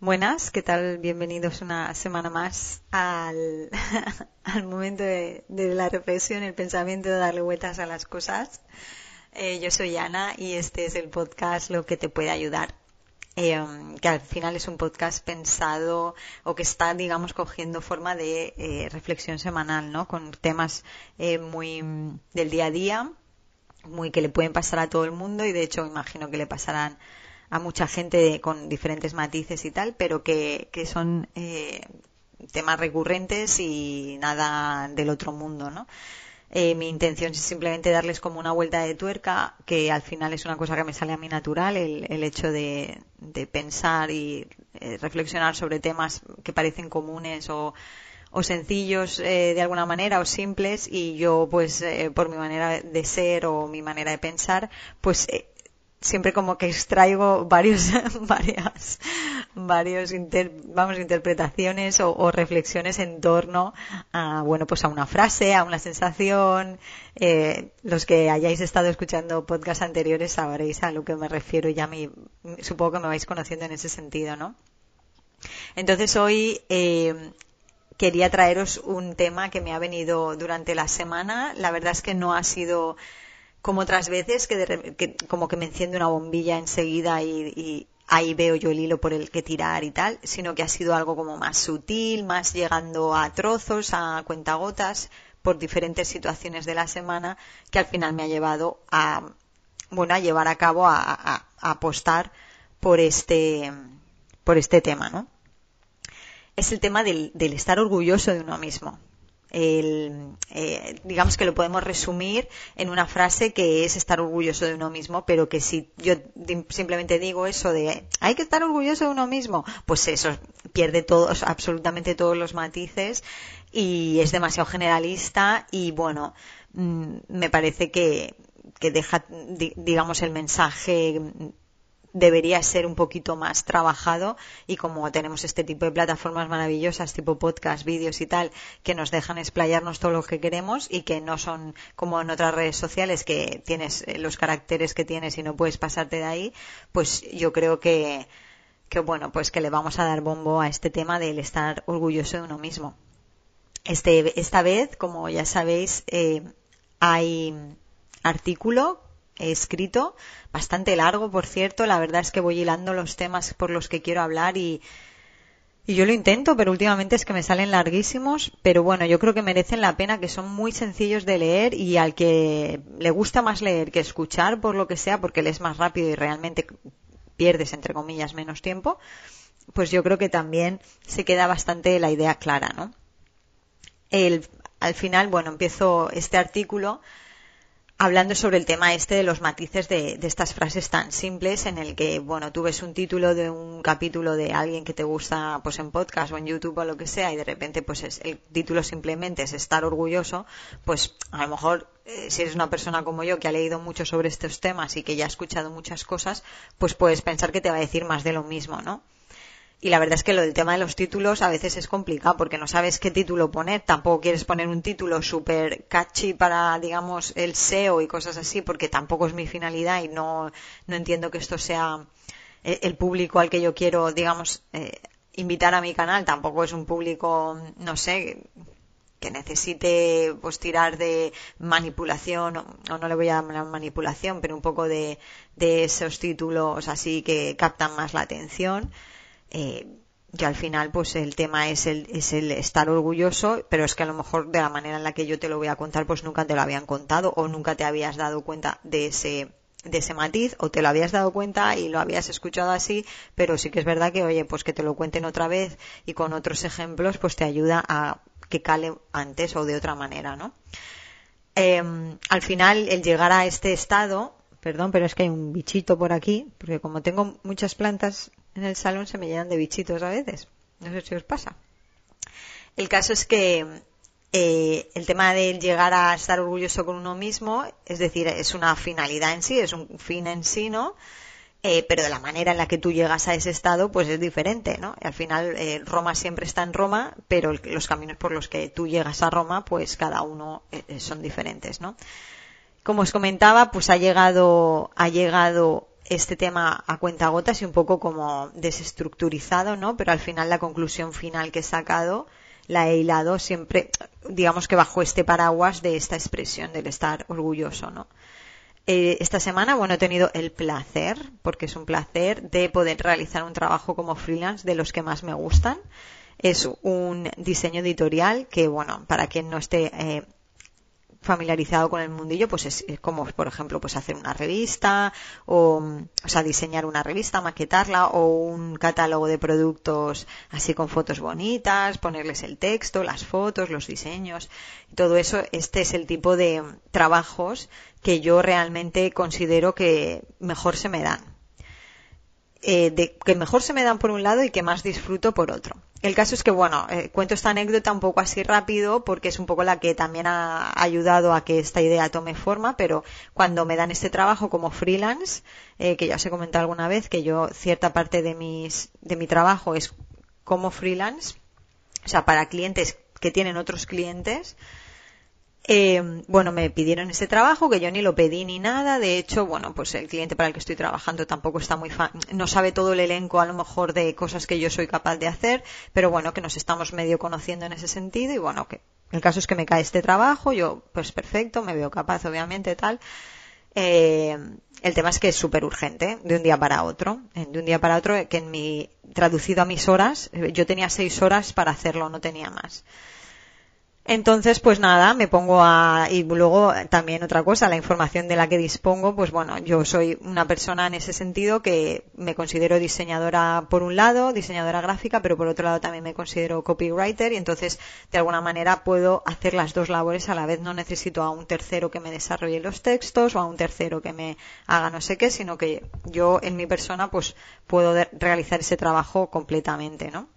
Buenas, ¿qué tal? Bienvenidos una semana más al, al momento de, la reflexión, el pensamiento de darle vueltas a las cosas. Eh, yo soy Ana y este es el podcast Lo que te puede ayudar. Eh, que al final es un podcast pensado o que está, digamos, cogiendo forma de eh, reflexión semanal, ¿no? Con temas muy del día a día, muy que le pueden pasar a todo el mundo y de hecho imagino que le pasarán a mucha gente con diferentes matices y tal, pero que, que son eh, temas recurrentes y nada del otro mundo, ¿no? Eh, mi intención es simplemente darles como una vuelta de tuerca, que al final es una cosa que me sale a mí natural, el, el hecho de, de, pensar y eh, reflexionar sobre temas que parecen comunes o, o sencillos de alguna manera o simples y yo pues por mi manera de ser o mi manera de pensar pues siempre como que extraigo varios, varias, varios vamos, interpretaciones o, reflexiones en torno a, bueno, pues a una frase, a una sensación. Eh, los que hayáis estado escuchando podcasts anteriores sabréis a lo que me refiero y ya me, supongo que me vais conociendo en ese sentido, ¿no? Entonces hoy, eh, quería traeros un tema que me ha venido durante la semana. La verdad es que no ha sido como otras veces que, como que me enciende una bombilla enseguida y, ahí veo yo el hilo por el que tirar y tal, sino que ha sido algo como más sutil, más llegando a trozos, a cuentagotas, por diferentes situaciones de la semana, que al final me ha llevado a, bueno, a llevar a cabo, a, apostar por este, por este tema, ¿no? Es el tema del estar orgulloso de uno mismo el, eh, digamos que lo podemos resumir en una frase que es estar orgulloso de uno mismo, pero que si yo simplemente digo eso de hay que estar orgulloso de uno mismo, pues eso pierde todos, absolutamente todos los matices y es demasiado generalista y bueno, mm, me parece que, que deja, digamos, el mensaje debería ser un poquito más trabajado y como tenemos este tipo de plataformas maravillosas tipo podcast, vídeos y tal que nos dejan explayarnos todo lo que queremos y que no son como en otras redes sociales que tienes eh, los caracteres que tienes y no puedes pasarte de ahí, pues yo creo que que bueno, pues que le vamos a dar bombo a este tema del estar orgulloso de uno mismo. Este, esta vez, como ya sabéis, eh, hay artículo escrito, bastante largo, por cierto. La verdad es que voy hilando los temas por los que quiero hablar y, y yo lo intento, pero últimamente es que me salen larguísimos. Pero bueno, yo creo que merecen la pena, que son muy sencillos de leer y al que le gusta más leer que escuchar, por lo que sea, porque lees más rápido y realmente pierdes, entre comillas, menos tiempo, pues yo creo que también se queda bastante la idea clara, ¿no? El, al final, bueno, empiezo este artículo hablando sobre el tema este de los matices de, estas frases tan simples en el que, bueno, tú ves un título de un capítulo de alguien que te gusta pues en podcast o en YouTube o lo que sea y de repente pues es, el título simplemente es estar orgulloso, pues a lo mejor eh, si eres una persona como yo que ha leído mucho sobre estos temas y que ya ha escuchado muchas cosas, pues puedes pensar que te va a decir más de lo mismo, ¿no? Y la verdad es que lo del tema de los títulos a veces es complicado porque no sabes qué título poner. Tampoco quieres poner un título súper catchy para, digamos, el SEO y cosas así porque tampoco es mi finalidad y no, no entiendo que esto sea eh, el público al que yo quiero, digamos, eh, invitar a mi canal. Tampoco es un público, no sé, que necesite pues tirar de manipulación o, no le voy a llamar manipulación pero un poco de, de esos títulos así que captan más la atención eh, que al final pues el tema es el, es el estar orgulloso, pero es que a lo mejor de la manera en la que yo te lo voy a contar pues nunca te lo habían contado o nunca te habías dado cuenta de ese de ese matiz o te lo habías dado cuenta y lo habías escuchado así, pero sí que es verdad que oye, pues que te lo cuenten otra vez y con otros ejemplos pues te ayuda a que cale antes o de otra manera, ¿no? Em, al final el llegar a este estado, perdón, pero es que hay un bichito por aquí, porque como tengo muchas plantas en el salón se me llenan de bichitos a veces. No sé si os pasa. El caso es que eh, el tema de llegar a estar orgulloso con uno mismo, es decir, es una finalidad en sí, es un fin en sí, ¿no? eh, pero de la manera en la que tú llegas a ese estado, pues es diferente, ¿no? al final, eh, Roma siempre está en Roma, pero los caminos por los que tú llegas a Roma, pues cada uno eh, son diferentes, ¿no? Como os comentaba, pues ha llegado, ha llegado este tema a cuenta gotas y un poco como desestructurizado, ¿no? Pero al final la conclusión final que he sacado la he hilado siempre, digamos que bajo este paraguas de esta expresión del estar orgulloso, ¿no? Eh, esta semana, bueno, he tenido el placer, porque es un placer, de poder realizar un trabajo como freelance de los que más me gustan. Es un diseño editorial que, bueno, para quien no esté eh, familiarizado con el mundillo, pues es, como, por ejemplo, pues hacer una revista, o, o sea, diseñar una revista, maquetarla, o un catálogo de productos así con fotos bonitas, ponerles el texto, las fotos, los diseños, todo eso, este es el tipo de trabajos que yo realmente considero que mejor se me dan. Eh, de, que mejor se me dan por un lado y que más disfruto por otro. El caso es que, bueno, eh, cuento esta anécdota un poco así rápido porque es un poco la que también ha ayudado a que esta idea tome forma, pero cuando me dan este trabajo como freelance, eh, que ya os he comentado alguna vez que yo cierta parte de mis, de mi trabajo es como freelance, o sea, para clientes que tienen otros clientes, eh, bueno, me pidieron ese trabajo que yo ni lo pedí ni nada. De hecho, bueno, pues el cliente para el que estoy trabajando tampoco está muy no sabe todo el elenco a lo mejor de cosas que yo soy capaz de hacer, pero bueno, que nos estamos medio conociendo en ese sentido y bueno, que el caso es que me cae este trabajo, yo pues perfecto, me veo capaz obviamente tal. Eh, el tema es que es súper urgente, de un día para otro. De un día para otro, que en mi, traducido a mis horas, yo tenía seis horas para hacerlo, no tenía más. Entonces, pues nada, me pongo a, y luego también otra cosa, la información de la que dispongo, pues bueno, yo soy una persona en ese sentido que me considero diseñadora por un lado, diseñadora gráfica, pero por otro lado también me considero copywriter y entonces de alguna manera puedo hacer las dos labores a la vez. No necesito a un tercero que me desarrolle los textos o a un tercero que me haga no sé qué, sino que yo en mi persona pues puedo realizar ese trabajo completamente, ¿no?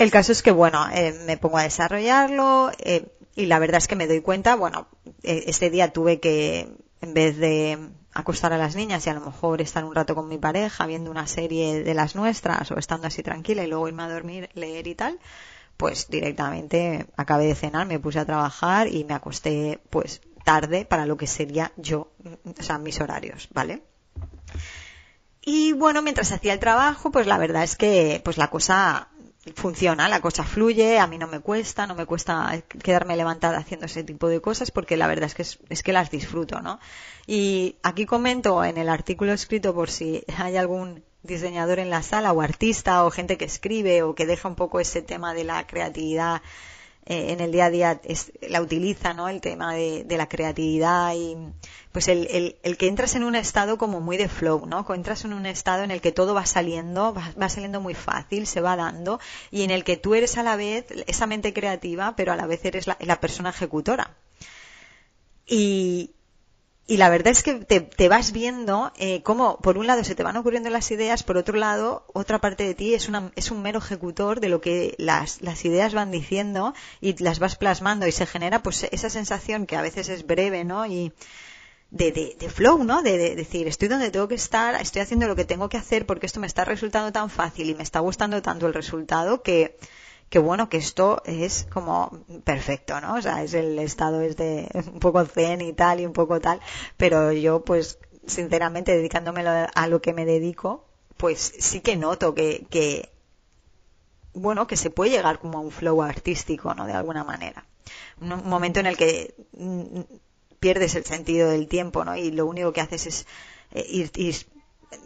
El caso es que, bueno, eh, me pongo a desarrollarlo eh, y la verdad es que me doy cuenta, bueno, eh, este día tuve que, en vez de acostar a las niñas y a lo mejor estar un rato con mi pareja viendo una serie de las nuestras o estando así tranquila y luego irme a dormir, leer y tal, pues directamente acabé de cenar, me puse a trabajar y me acosté pues tarde para lo que sería yo, o sea, mis horarios, ¿vale? Y bueno, mientras hacía el trabajo, pues la verdad es que pues la cosa funciona, la cosa fluye, a mí no me cuesta, no me cuesta quedarme levantada haciendo ese tipo de cosas porque la verdad es que es, que las disfruto, ¿no? Y aquí comento en el artículo escrito por si hay algún diseñador en la sala o artista o gente que escribe o que deja un poco ese tema de la creatividad eh, en el día a día la utiliza, ¿no? El tema de, la creatividad y pues el, el, que entras en un estado como muy de flow, ¿no? Entras en un estado en el que todo va saliendo, va, saliendo muy fácil, se va dando y en el que tú eres a la vez esa mente creativa, pero a la vez eres la, la persona ejecutora. Y, y la verdad es que te, vas viendo eh, cómo, por un lado, se te van ocurriendo las ideas, por otro lado, otra parte de ti es, una, es un mero ejecutor de lo que las, las ideas van diciendo y las vas plasmando y se genera pues esa sensación que a veces es breve, ¿no? Y de, de, de flow, ¿no? De, de, decir, estoy donde tengo que estar, estoy haciendo lo que tengo que hacer porque esto me está resultando tan fácil y me está gustando tanto el resultado que que bueno, que esto es como perfecto, ¿no? O sea, es el estado es de un poco zen y tal y un poco tal, pero yo pues sinceramente dedicándome a lo que me dedico, pues sí que noto que, que bueno, que se puede llegar como a un flow artístico, ¿no? De alguna manera. Un, momento en el que mm, pierdes el sentido del tiempo, ¿no? Y lo único que haces es eh, ir, ir,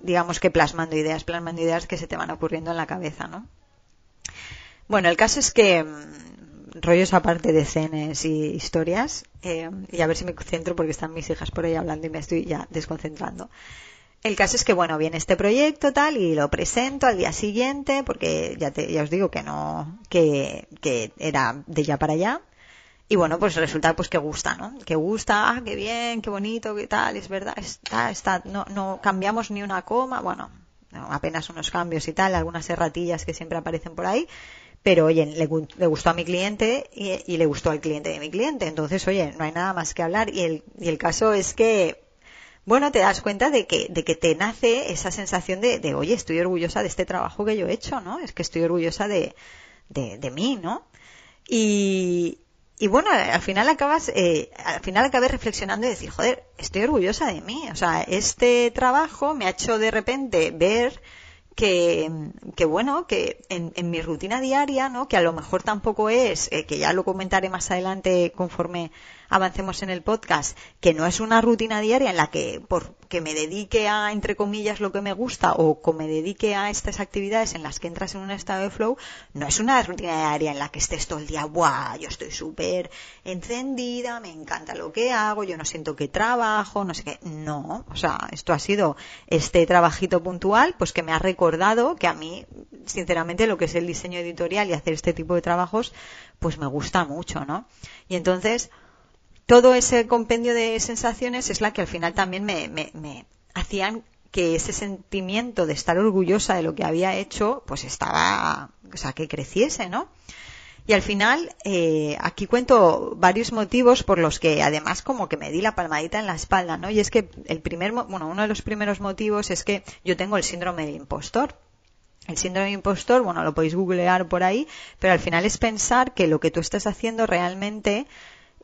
digamos que plasmando ideas, plasmando ideas que se te van ocurriendo en la cabeza, ¿no? Bueno, el caso es que mm, rollos aparte de escenas y historias, eh, y a ver si me concentro porque están mis hijas por ahí hablando y me estoy ya desconcentrando. El caso es que, bueno, viene este proyecto tal y lo presento al día siguiente porque ya, te, ya os digo que no, que, que era de ya para allá. Y bueno, pues resulta pues que gusta, ¿no? Que gusta, ah, qué bien, qué bonito, qué tal, es verdad, está, está, no, no cambiamos ni una coma, bueno, apenas unos cambios y tal, algunas erratillas que siempre aparecen por ahí, pero oye, le, gustó a mi cliente y, le gustó al cliente de mi cliente. Entonces, oye, no hay nada más que hablar. Y el, y el caso es que, bueno, te das cuenta de que, de que te nace esa sensación de, de, oye, estoy orgullosa de este trabajo que yo he hecho, ¿no? Es que estoy orgullosa de, de, de mí, ¿no? Y, y bueno, al final acabas, eh, al final acabé reflexionando y decir, joder, estoy orgullosa de mí. O sea, este trabajo me ha hecho de repente ver que, que bueno, que en, en, mi rutina diaria, ¿no? Que a lo mejor tampoco es, eh, que ya lo comentaré más adelante conforme avancemos en el podcast, que no es una rutina diaria en la que por que me dedique a, entre comillas, lo que me gusta o que me dedique a estas actividades en las que entras en un estado de flow, no es una rutina diaria en la que estés todo el día, ¡buah! Yo estoy súper encendida, me encanta lo que hago, yo no siento que trabajo, no sé qué. No, o sea, esto ha sido este trabajito puntual, pues que me ha recordado que a mí, sinceramente, lo que es el diseño editorial y hacer este tipo de trabajos, pues me gusta mucho, ¿no? Y entonces, todo ese compendio de sensaciones es la que al final también me, me, me hacían que ese sentimiento de estar orgullosa de lo que había hecho, pues estaba, o sea, que creciese, ¿no? Y al final, eh, aquí cuento varios motivos por los que además como que me di la palmadita en la espalda, ¿no? Y es que el primer, bueno, uno de los primeros motivos es que yo tengo el síndrome del impostor. El síndrome del impostor, bueno, lo podéis googlear por ahí, pero al final es pensar que lo que tú estás haciendo realmente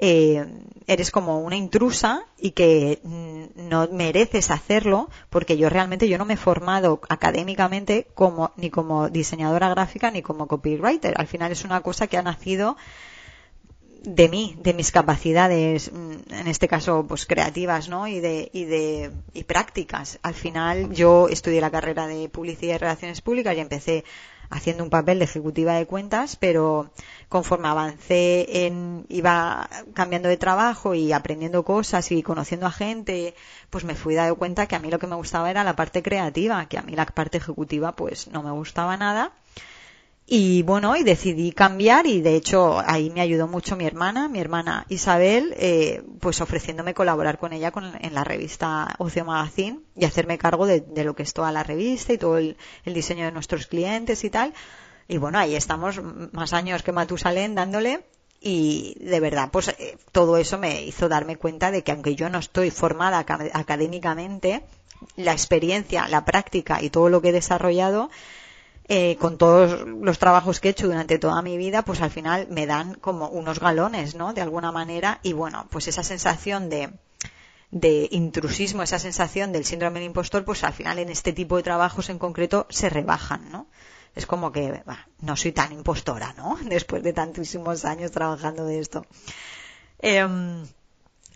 eh, eres como una intrusa y que mm, no mereces hacerlo porque yo realmente yo no me he formado académicamente como ni como diseñadora gráfica ni como copywriter. Al final es una cosa que ha nacido de mí, de mis capacidades, mm, en este caso, pues creativas, ¿no? Y de, y de, y prácticas. Al final, yo estudié la carrera de publicidad y relaciones públicas y empecé haciendo un papel de ejecutiva de cuentas, pero conforme avancé en, iba cambiando de trabajo y aprendiendo cosas y conociendo a gente, pues me fui dando cuenta que a mí lo que me gustaba era la parte creativa, que a mí la parte ejecutiva pues no me gustaba nada. Y bueno, y decidí cambiar y de hecho ahí me ayudó mucho mi hermana, mi hermana Isabel, eh, pues ofreciéndome colaborar con ella con, en la revista Ocio Magazine y hacerme cargo de, de, lo que es toda la revista y todo el, el diseño de nuestros clientes y tal. Y bueno, ahí estamos más años que Matusalén dándole y de verdad, pues eh, todo eso me hizo darme cuenta de que aunque yo no estoy formada académicamente, la experiencia, la práctica y todo lo que he desarrollado eh, con todos los trabajos que he hecho durante toda mi vida, pues al final me dan como unos galones, ¿no? De alguna manera. Y bueno, pues esa sensación de, de intrusismo, esa sensación del síndrome del impostor, pues al final en este tipo de trabajos en concreto se rebajan, ¿no? Es como que bah, no soy tan impostora, ¿no? Después de tantísimos años trabajando de esto. Eh,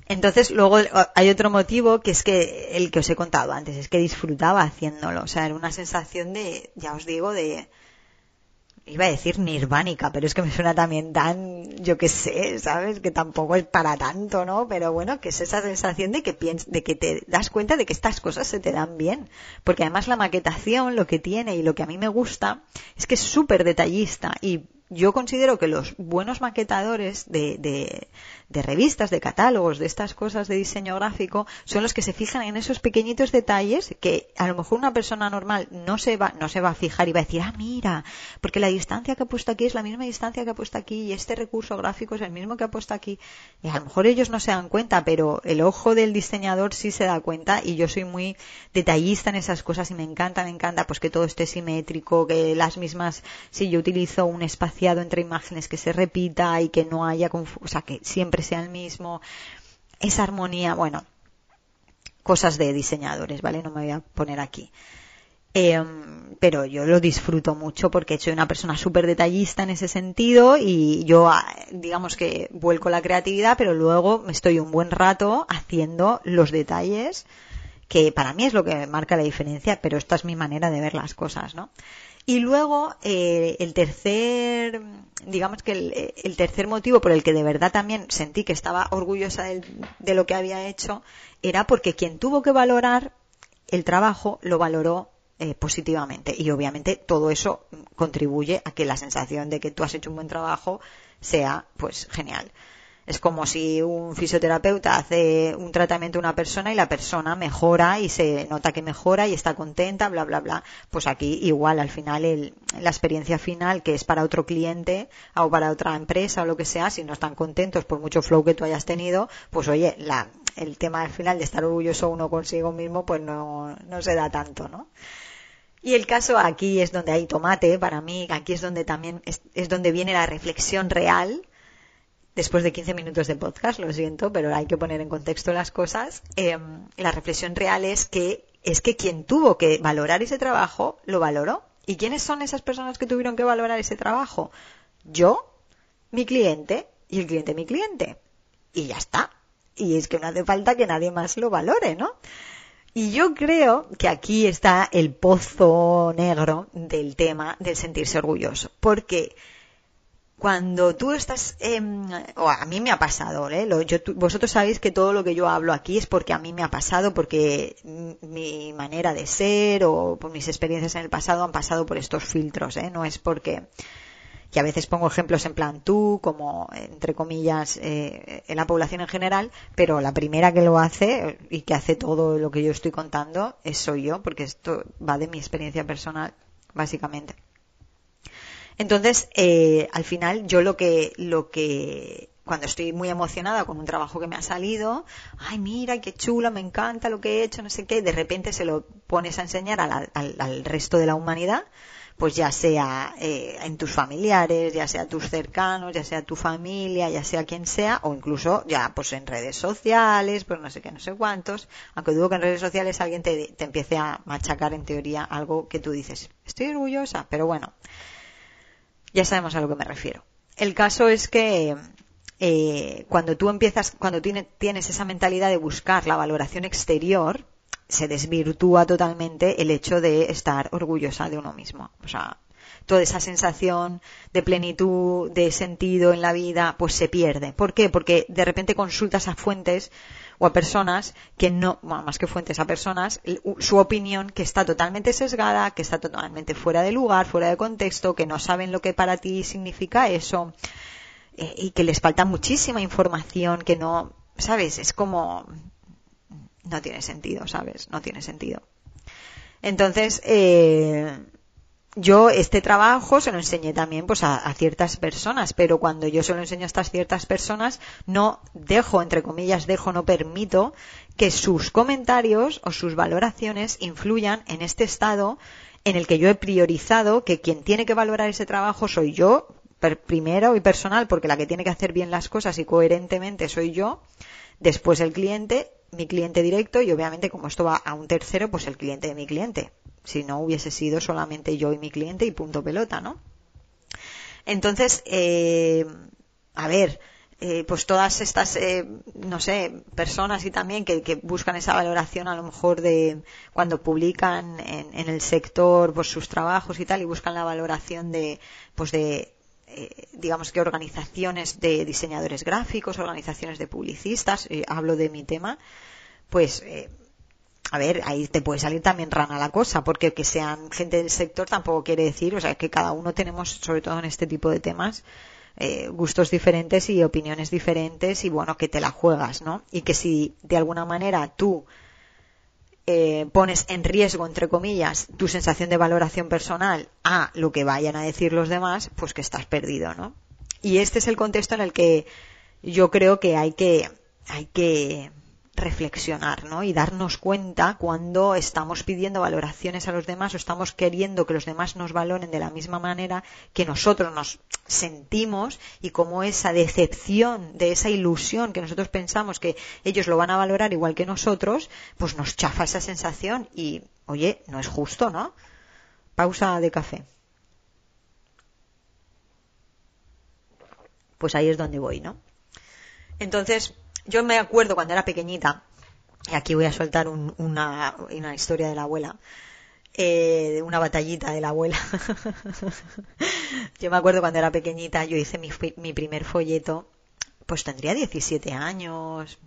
entonces, luego hay otro motivo que es que el que os he contado antes, es que disfrutaba haciéndolo. O sea, era una sensación de, ya os digo, de, iba a decir nirvánica, pero es que me suena también tan, yo qué sé, ¿sabes? Que tampoco es para tanto, ¿no? Pero bueno, que es esa sensación de que piens de que te das cuenta de que estas cosas se te dan bien. Porque además la maquetación, lo que tiene y lo que a mí me gusta, es que es súper detallista y yo considero que los buenos maquetadores de, de, de revistas, de catálogos, de estas cosas de diseño gráfico, son los que se fijan en esos pequeñitos detalles que a lo mejor una persona normal no se va, no se va a fijar y va a decir, ah, mira, porque la distancia que ha puesto aquí es la misma distancia que ha puesto aquí y este recurso gráfico es el mismo que ha puesto aquí. Y a lo mejor ellos no se dan cuenta, pero el ojo del diseñador sí se da cuenta y yo soy muy detallista en esas cosas y me encanta, me encanta pues que todo esté simétrico, que las mismas, si yo utilizo un espaciado entre imágenes que se repita y que no haya, o sea, que siempre sea el mismo, esa armonía, bueno, cosas de diseñadores, ¿vale? No me voy a poner aquí. Eh, pero yo lo disfruto mucho porque soy una persona súper detallista en ese sentido y yo, ah, digamos que vuelco la creatividad, pero luego me estoy un buen rato haciendo los detalles que para mí es lo que marca la diferencia, pero esta es mi manera de ver las cosas, ¿no? Y luego, eh, el tercer, digamos que el, el, tercer motivo por el que de verdad también sentí que estaba orgullosa de, de lo que había hecho era porque quien tuvo que valorar el trabajo lo valoró eh, positivamente. Y obviamente todo eso contribuye a que la sensación de que tú has hecho un buen trabajo sea, pues, genial. Es como si un fisioterapeuta hace un tratamiento a una persona y la persona mejora y se nota que mejora y está contenta, bla, bla, bla. Pues aquí igual, al final, el, la experiencia final que es para otro cliente o para otra empresa o lo que sea, si no están contentos por mucho flow que tú hayas tenido, pues oye, la, el tema al final de estar orgulloso uno consigo mismo, pues no, no se da tanto, ¿no? Y el caso aquí es donde hay tomate, para mí, aquí es donde también es, es donde viene la reflexión real después de 15 minutos de podcast, lo siento, pero hay que poner en contexto las cosas. Eh, la reflexión real es que es que quien tuvo que valorar ese trabajo lo valoró. ¿Y quiénes son esas personas que tuvieron que valorar ese trabajo? Yo, mi cliente y el cliente mi cliente. Y ya está. Y es que no hace falta que nadie más lo valore, ¿no? Y yo creo que aquí está el pozo negro del tema del sentirse orgulloso. Porque cuando tú estás, eh, o a mí me ha pasado, ¿eh? Lo, yo, vosotros sabéis que todo lo que yo hablo aquí es porque a mí me ha pasado, porque mi manera de ser o por mis experiencias en el pasado han pasado por estos filtros, ¿eh? No es porque, que a veces pongo ejemplos en plan tú, como entre comillas, eh, en la población en general, pero la primera que lo hace y que hace todo lo que yo estoy contando es soy yo, porque esto va de mi experiencia personal, básicamente. Entonces, eh, al final, yo lo que, lo que, cuando estoy muy emocionada con un trabajo que me ha salido, ay, mira, qué chula, me encanta lo que he hecho, no sé qué, de repente se lo pones a enseñar al, resto de la humanidad, pues ya sea eh, en tus familiares, ya sea tus cercanos, ya sea tu familia, ya sea quien sea, o incluso ya pues en redes sociales, pues no sé qué, no sé cuántos, aunque dudo que en redes sociales alguien te, te empiece a machacar en teoría algo que tú dices, estoy orgullosa, pero bueno, ya sabemos a lo que me refiero. El caso es que eh, cuando tú empiezas, cuando tienes esa mentalidad de buscar la valoración exterior, se desvirtúa totalmente el hecho de estar orgullosa de uno mismo. O sea, toda esa sensación de plenitud, de sentido en la vida, pues se pierde. ¿Por qué? Porque de repente consultas a fuentes o a personas que no, más que fuentes a personas, su opinión que está totalmente sesgada, que está totalmente fuera de lugar, fuera de contexto, que no saben lo que para ti significa eso eh, y que les falta muchísima información que no, ¿sabes? Es como, no tiene sentido, ¿sabes? No tiene sentido. Entonces, eh, yo este trabajo se lo enseñé también pues a, ciertas personas, pero cuando yo se lo enseño a estas ciertas personas, no dejo, entre comillas, dejo, no permito que sus comentarios o sus valoraciones influyan en este estado en el que yo he priorizado que quien tiene que valorar ese trabajo soy yo, primero y personal, porque la que tiene que hacer bien las cosas y coherentemente soy yo, después el cliente, mi cliente directo y obviamente como esto va a un tercero, pues el cliente de mi cliente si no hubiese sido solamente yo y mi cliente y punto pelota, ¿no? Entonces, eh, a ver, eh, pues todas estas, eh, no sé, personas y también que, buscan esa valoración a lo mejor de cuando publican en, en, el sector pues sus trabajos y tal y buscan la valoración de, pues de, eh, digamos que organizaciones de diseñadores gráficos, organizaciones de publicistas, eh, hablo de mi tema, pues eh, a ver, ahí te puede salir también rana la cosa, porque que sean gente del sector tampoco quiere decir, o sea, que cada uno tenemos, sobre todo en este tipo de temas, eh, gustos diferentes y opiniones diferentes y bueno, que te la juegas, ¿no? Y que si de alguna manera tú eh, pones en riesgo, entre comillas, tu sensación de valoración personal a lo que vayan a decir los demás, pues que estás perdido, ¿no? Y este es el contexto en el que yo creo que hay que, hay que, reflexionar, ¿no? Y darnos cuenta cuando estamos pidiendo valoraciones a los demás o estamos queriendo que los demás nos valoren de la misma manera que nosotros nos sentimos y como esa decepción de esa ilusión que nosotros pensamos que ellos lo van a valorar igual que nosotros, pues nos chafa esa sensación y, oye, no es justo, ¿no? Pausa de café. Pues ahí es donde voy, ¿no? Entonces, yo me acuerdo cuando era pequeñita, y aquí voy a soltar una, una, historia de la abuela, eh, de una batallita de la abuela. yo me acuerdo cuando era pequeñita, yo hice mi, mi primer folleto, pues tendría 17 años,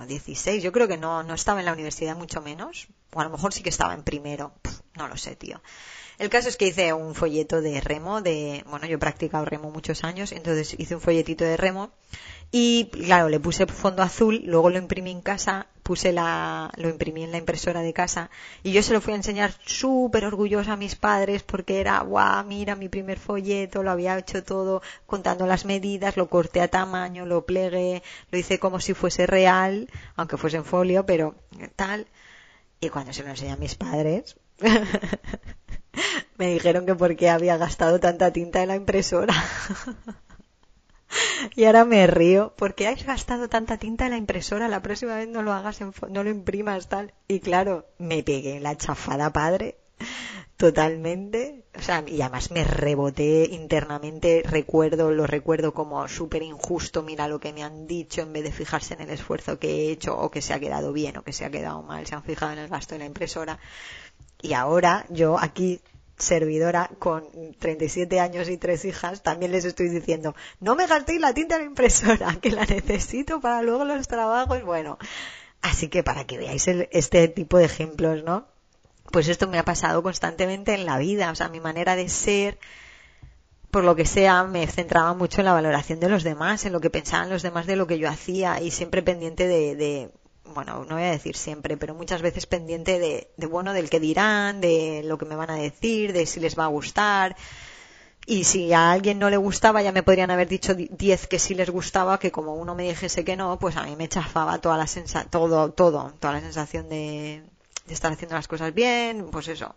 o 16, yo creo que no, no estaba en la universidad mucho menos, o a lo mejor sí que estaba en primero, no lo sé, tío. El caso es que hice un folleto de remo, de, bueno, yo he practicado remo muchos años, entonces hice un folletito de remo y claro, le puse fondo azul, luego lo imprimí en casa, puse la, lo imprimí en la impresora de casa y yo se lo fui a enseñar súper orgullosa a mis padres porque era, guau, mira mi primer folleto, lo había hecho todo contando las medidas, lo corté a tamaño, lo plegué, lo hice como si fuese real, aunque fuese en folio, pero tal. Y cuando se lo enseñé a mis padres, me dijeron que porque había gastado tanta tinta en la impresora. y ahora me río. porque has gastado tanta tinta en la impresora? La próxima vez no lo hagas, no lo imprimas tal. Y claro, me pegué la chafada padre. Totalmente. O sea, y además me reboté internamente. Recuerdo, lo recuerdo como súper injusto. Mira lo que me han dicho en vez de fijarse en el esfuerzo que he hecho o que se ha quedado bien o que se ha quedado mal. Se han fijado en el gasto de la impresora. Y ahora yo aquí servidora con 37 años y tres hijas, también les estoy diciendo, no me gastéis la tinta en la impresora, que la necesito para luego los trabajos. Bueno, así que para que veáis este tipo de ejemplos, ¿no? Pues esto me ha pasado constantemente en la vida, o sea, mi manera de ser, por lo que sea, me centraba mucho en la valoración de los demás, en lo que pensaban los demás de lo que yo hacía y siempre pendiente de bueno, no voy a decir siempre, pero muchas veces pendiente de, de, bueno, del que dirán, de lo que me van a decir, de si les va a gustar. Y si a alguien no le gustaba, ya me podrían haber dicho 10 que sí les gustaba, que como uno me dijese que no, pues a mí me chafaba toda la sensa todo, todo, toda la sensación de, de estar haciendo las cosas bien, pues eso,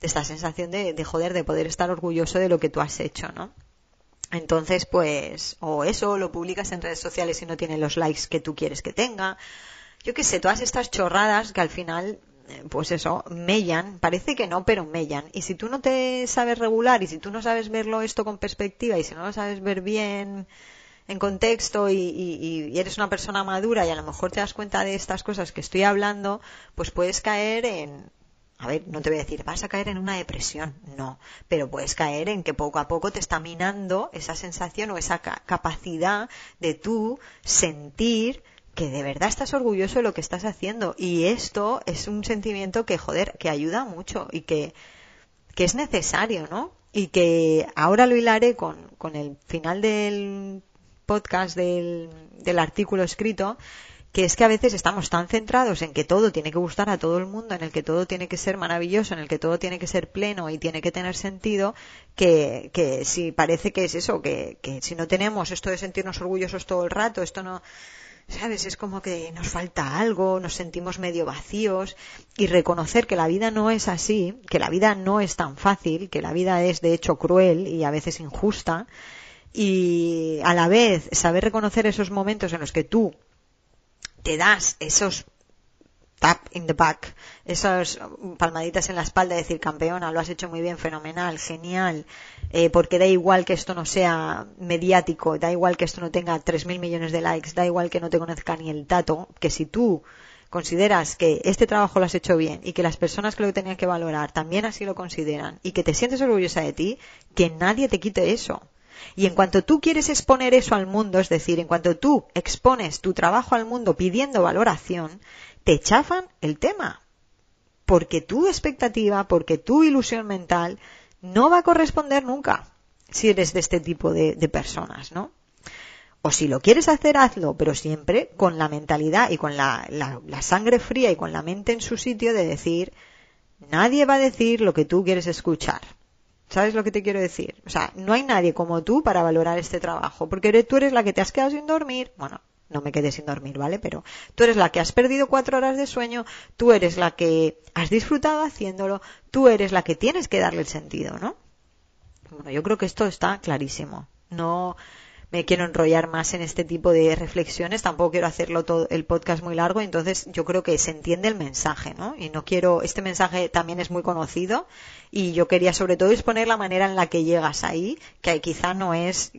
de esta sensación de, de joder, de poder estar orgulloso de lo que tú has hecho, ¿no? Entonces, pues, o eso, lo publicas en redes sociales y no tiene los likes que tú quieres que tenga, yo qué sé, todas estas chorradas que al final, eh, pues eso, mellan, parece que no, pero mellan. Y si tú no te sabes regular y si tú no sabes verlo esto con perspectiva y si no lo sabes ver bien en contexto y, y, eres una persona madura y a lo mejor te das cuenta de estas cosas que estoy hablando, pues puedes caer en, a ver, no te voy a decir, vas a caer en una depresión, no, pero puedes caer en que poco a poco te está minando esa sensación o esa capacidad de tú sentir que de verdad estás orgulloso de lo que estás haciendo. Y esto es un sentimiento que, joder, que ayuda mucho y que, que es necesario, ¿no? Y que ahora lo hilaré con, con el final del podcast, del, del artículo escrito, que es que a veces estamos tan centrados en que todo tiene que gustar a todo el mundo, en el que todo tiene que ser maravilloso, en el que todo tiene que ser pleno y tiene que tener sentido, que, que si parece que es eso, que, que si no tenemos esto de sentirnos orgullosos todo el rato, esto no, ¿sabes? Es como que nos falta algo, nos sentimos medio vacíos y reconocer que la vida no es así, que la vida no es tan fácil, que la vida es de hecho cruel y a veces injusta y a la vez saber reconocer esos momentos en los que tú te das esos tap in the back, esas palmaditas en la espalda, decir campeona, lo has hecho muy bien, fenomenal, genial, eh, porque da igual que esto no sea mediático, da igual que esto no tenga 3.000 millones de likes, da igual que no te conozca ni el tato, que si tú consideras que este trabajo lo has hecho bien y que las personas que lo tenían que valorar también así lo consideran y que te sientes orgullosa de ti, que nadie te quite eso. Y en cuanto tú quieres exponer eso al mundo, es decir, en cuanto tú expones tu trabajo al mundo pidiendo valoración, te chafan el tema. Porque tu expectativa, porque tu ilusión mental no va a corresponder nunca si eres de este tipo de, personas, ¿no? O si lo quieres hacer, hazlo, pero siempre con la mentalidad y con la, la, sangre fría y con la mente en su sitio de decir, nadie va a decir lo que tú quieres escuchar. ¿Sabes lo que te quiero decir? O sea, no hay nadie como tú para valorar este trabajo, porque tú eres la que te has quedado sin dormir. Bueno, no me quedé sin dormir, ¿vale? Pero tú eres la que has perdido cuatro horas de sueño, tú eres la que has disfrutado haciéndolo, tú eres la que tienes que darle el sentido, ¿no? Bueno, yo creo que esto está clarísimo. No me quiero enrollar más en este tipo de reflexiones, tampoco quiero hacerlo todo el podcast muy largo, entonces yo creo que se entiende el mensaje, ¿no? Y no quiero, este mensaje también es muy conocido y yo quería sobre todo exponer la manera en la que llegas ahí, que quizá no es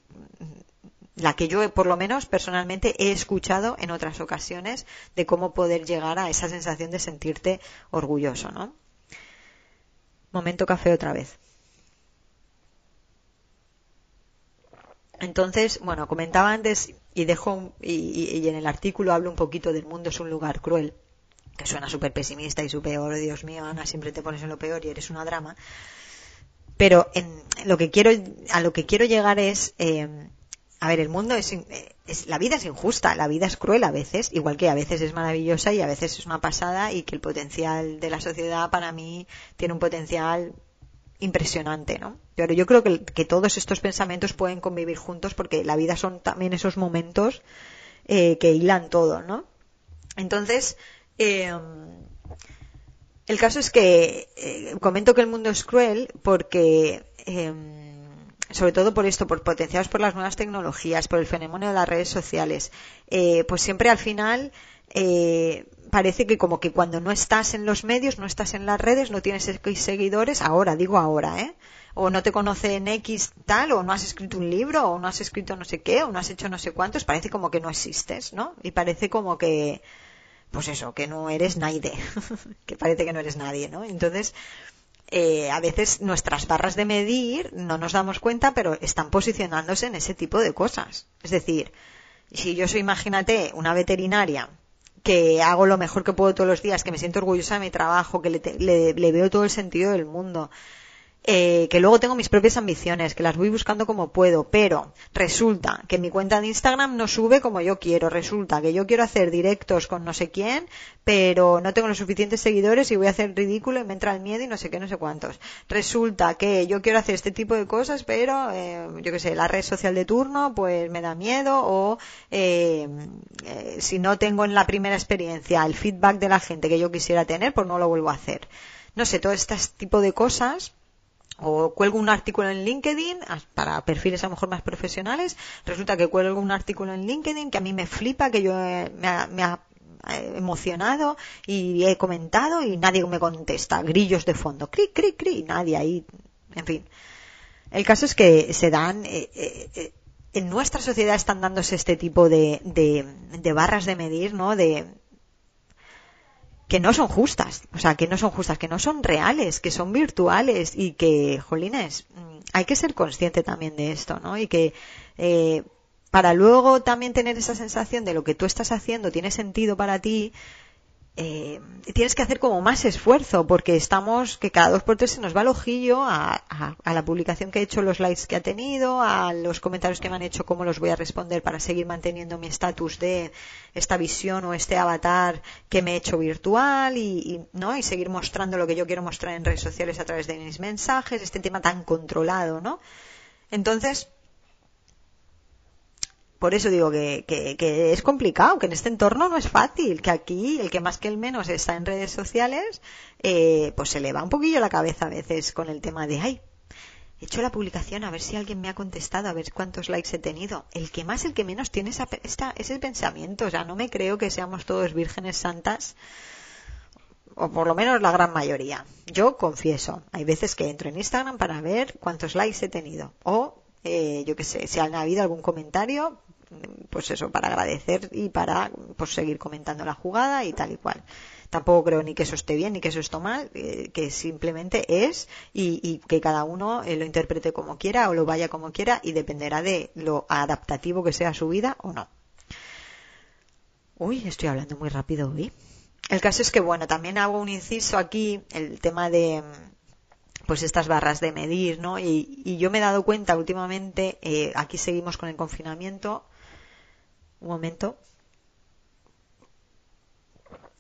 la que yo por lo menos personalmente he escuchado en otras ocasiones de cómo poder llegar a esa sensación de sentirte orgulloso, ¿no? Momento café otra vez. Entonces, bueno, comentaba antes y dejo y, en el artículo hablo un poquito del mundo es un lugar cruel, que suena súper pesimista y súper, oh, Dios mío, Ana, siempre te pones en lo peor y eres una drama. Pero en lo que quiero, a lo que quiero llegar es eh, a ver, el mundo es, es, la vida es injusta, la vida es cruel a veces, igual que a veces es maravillosa y a veces es una pasada y que el potencial de la sociedad para mí tiene un potencial impresionante, ¿no? Pero yo creo que, todos estos pensamientos pueden convivir juntos porque la vida son también esos momentos eh, que hilan todo, ¿no? Entonces, eh, el caso es que eh, comento que el mundo es cruel porque, em, sobre todo por esto, por potenciados por las nuevas tecnologías, por el fenómeno de las redes sociales, eh, pues siempre al final eh, parece que como que cuando no estás en los medios, no estás en las redes, no tienes seguidores, ahora, digo ahora, ¿eh? O no te conocen X tal, o no has escrito un libro, o no has escrito no sé qué, o no has hecho no sé cuántos, parece como que no existes, ¿no? Y parece como que, pues eso, que no eres nadie, que parece que no eres nadie, ¿no? Entonces, eh, a veces nuestras barras de medir no nos damos cuenta, pero están posicionándose en ese tipo de cosas. Es decir, si yo soy, imagínate, una veterinaria que hago lo mejor que puedo todos los días, que me siento orgullosa de mi trabajo, que le, le veo todo el sentido del mundo, eh, que luego tengo mis propias ambiciones, que las voy buscando como puedo, pero resulta que mi cuenta de Instagram no sube como yo quiero, resulta que yo quiero hacer directos con no sé quién, pero no tengo los suficientes seguidores y voy a hacer ridículo y me entra el miedo y no sé qué, no sé cuántos. Resulta que yo quiero hacer este tipo de cosas, pero eh, yo qué sé, la red social de turno pues me da miedo o eh, eh, si no tengo en la primera experiencia el feedback de la gente que yo quisiera tener, pues no lo vuelvo a hacer. No sé, todo este tipo de cosas o cuelgo un artículo en LinkedIn para perfiles a lo mejor más profesionales, resulta que cuelgo un artículo en LinkedIn que a mí me flipa, que yo me, ha, emocionado y he comentado y nadie me contesta, grillos de fondo, cri, cri, cri, nadie ahí, en fin. El caso es que se dan, eh, eh, eh, en nuestra sociedad están dándose este tipo de, de, de barras de medir, ¿no? De, que no son justas, o sea, que no son justas, que no son reales, que son virtuales y que, jolines, mm, hay que ser consciente también de esto, ¿no? Y que eh, para luego también tener esa sensación de lo que tú estás haciendo tiene sentido para ti, eh, tienes que hacer como más esfuerzo porque estamos que cada dos por tres se nos va el ojillo a, la publicación que he hecho, los likes que ha tenido, a los comentarios que me han hecho, cómo los voy a responder para seguir manteniendo mi estatus de esta visión o este avatar que me he hecho virtual y, no y seguir mostrando lo que yo quiero mostrar en redes sociales a través de mis mensajes, este tema tan controlado, ¿no? Entonces, por eso digo que, que, es complicado, que en este entorno no es fácil, que aquí el que más que el menos está en redes sociales, eh, pues se le va un poquillo la cabeza a veces con el tema de, ay, he hecho la publicación a ver si alguien me ha contestado, a ver cuántos likes he tenido. El que más, el que menos tiene esa, ese pensamiento, o sea, no me creo que seamos todos vírgenes santas, o por lo menos la gran mayoría. Yo confieso, hay veces que entro en Instagram para ver cuántos likes he tenido, o eh, yo qué sé, si han habido algún comentario, pues eso, para agradecer y para pues seguir comentando la jugada y tal y cual. Tampoco creo ni que eso esté bien ni que eso esté mal, eh, que simplemente es y, que cada uno eh, lo interprete como quiera o lo vaya como quiera y dependerá de lo adaptativo que sea su vida o no. Uy, estoy hablando muy rápido hoy. El caso es que, bueno, también hago un inciso aquí, el tema de, pues estas barras de medir, ¿no? Y, yo me he dado cuenta últimamente, eh, aquí seguimos con el confinamiento, un momento.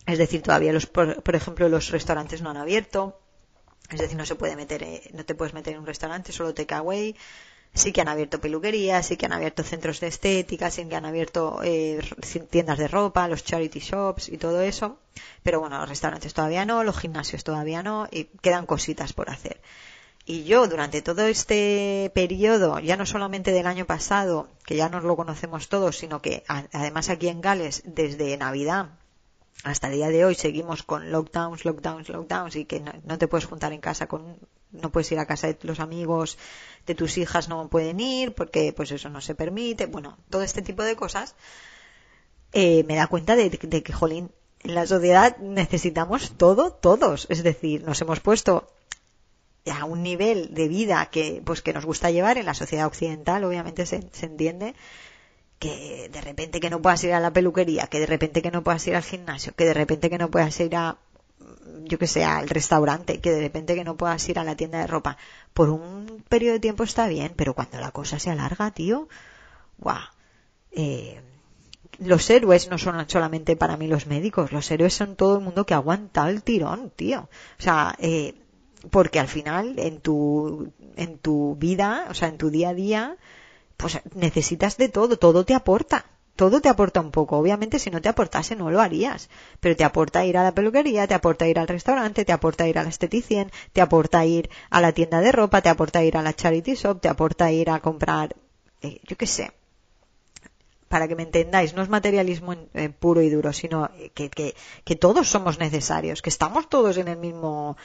Es decir, todavía los, por, ejemplo, los restaurantes no han abierto. Es decir, no se puede meter, eh, no te puedes meter en un restaurante, solo takeaway. Sí que han abierto peluquerías, sí que han abierto centros de estética, sí que han abierto eh, tiendas de ropa, los charity shops y todo eso. Pero bueno, los restaurantes todavía no, los gimnasios todavía no y quedan cositas por hacer. Y yo durante todo este periodo, ya no solamente del año pasado, que ya nos lo conocemos todos, sino que además aquí en Gales, desde Navidad hasta el día de hoy seguimos con lockdowns, lockdowns, lockdowns y que no, te puedes juntar en casa con, no puedes ir a casa de los amigos de tus hijas no pueden ir porque pues eso no se permite, bueno, todo este tipo de cosas, eh, me da cuenta de, de que, jolín, en la sociedad necesitamos todo, todos. Es decir, nos hemos puesto a un nivel de vida que, pues, que nos gusta llevar en la sociedad occidental, obviamente se, entiende que de repente que no puedas ir a la peluquería, que de repente que no puedas ir al gimnasio, que de repente que no puedas ir a, yo que sé, al restaurante, que de repente que no puedas ir a la tienda de ropa, por un periodo de tiempo está bien, pero cuando la cosa se alarga, tío, guau, eh, los héroes no son solamente para mí los médicos, los héroes son todo el mundo que aguanta el tirón, tío. O sea, eh, porque al final en tu, en tu vida, o sea, en tu día a día, pues necesitas de todo, todo te aporta. Todo te aporta un poco. Obviamente, si no te aportase, no lo harías. Pero te aporta ir a la peluquería, te aporta ir al restaurante, te aporta ir a la esteticien, te aporta ir a la tienda de ropa, te aporta ir a la charity shop, te aporta ir a comprar, eh, yo qué sé, para que me entendáis, no es materialismo eh, puro y duro, sino que, que, todos somos necesarios, que estamos todos en el mismo.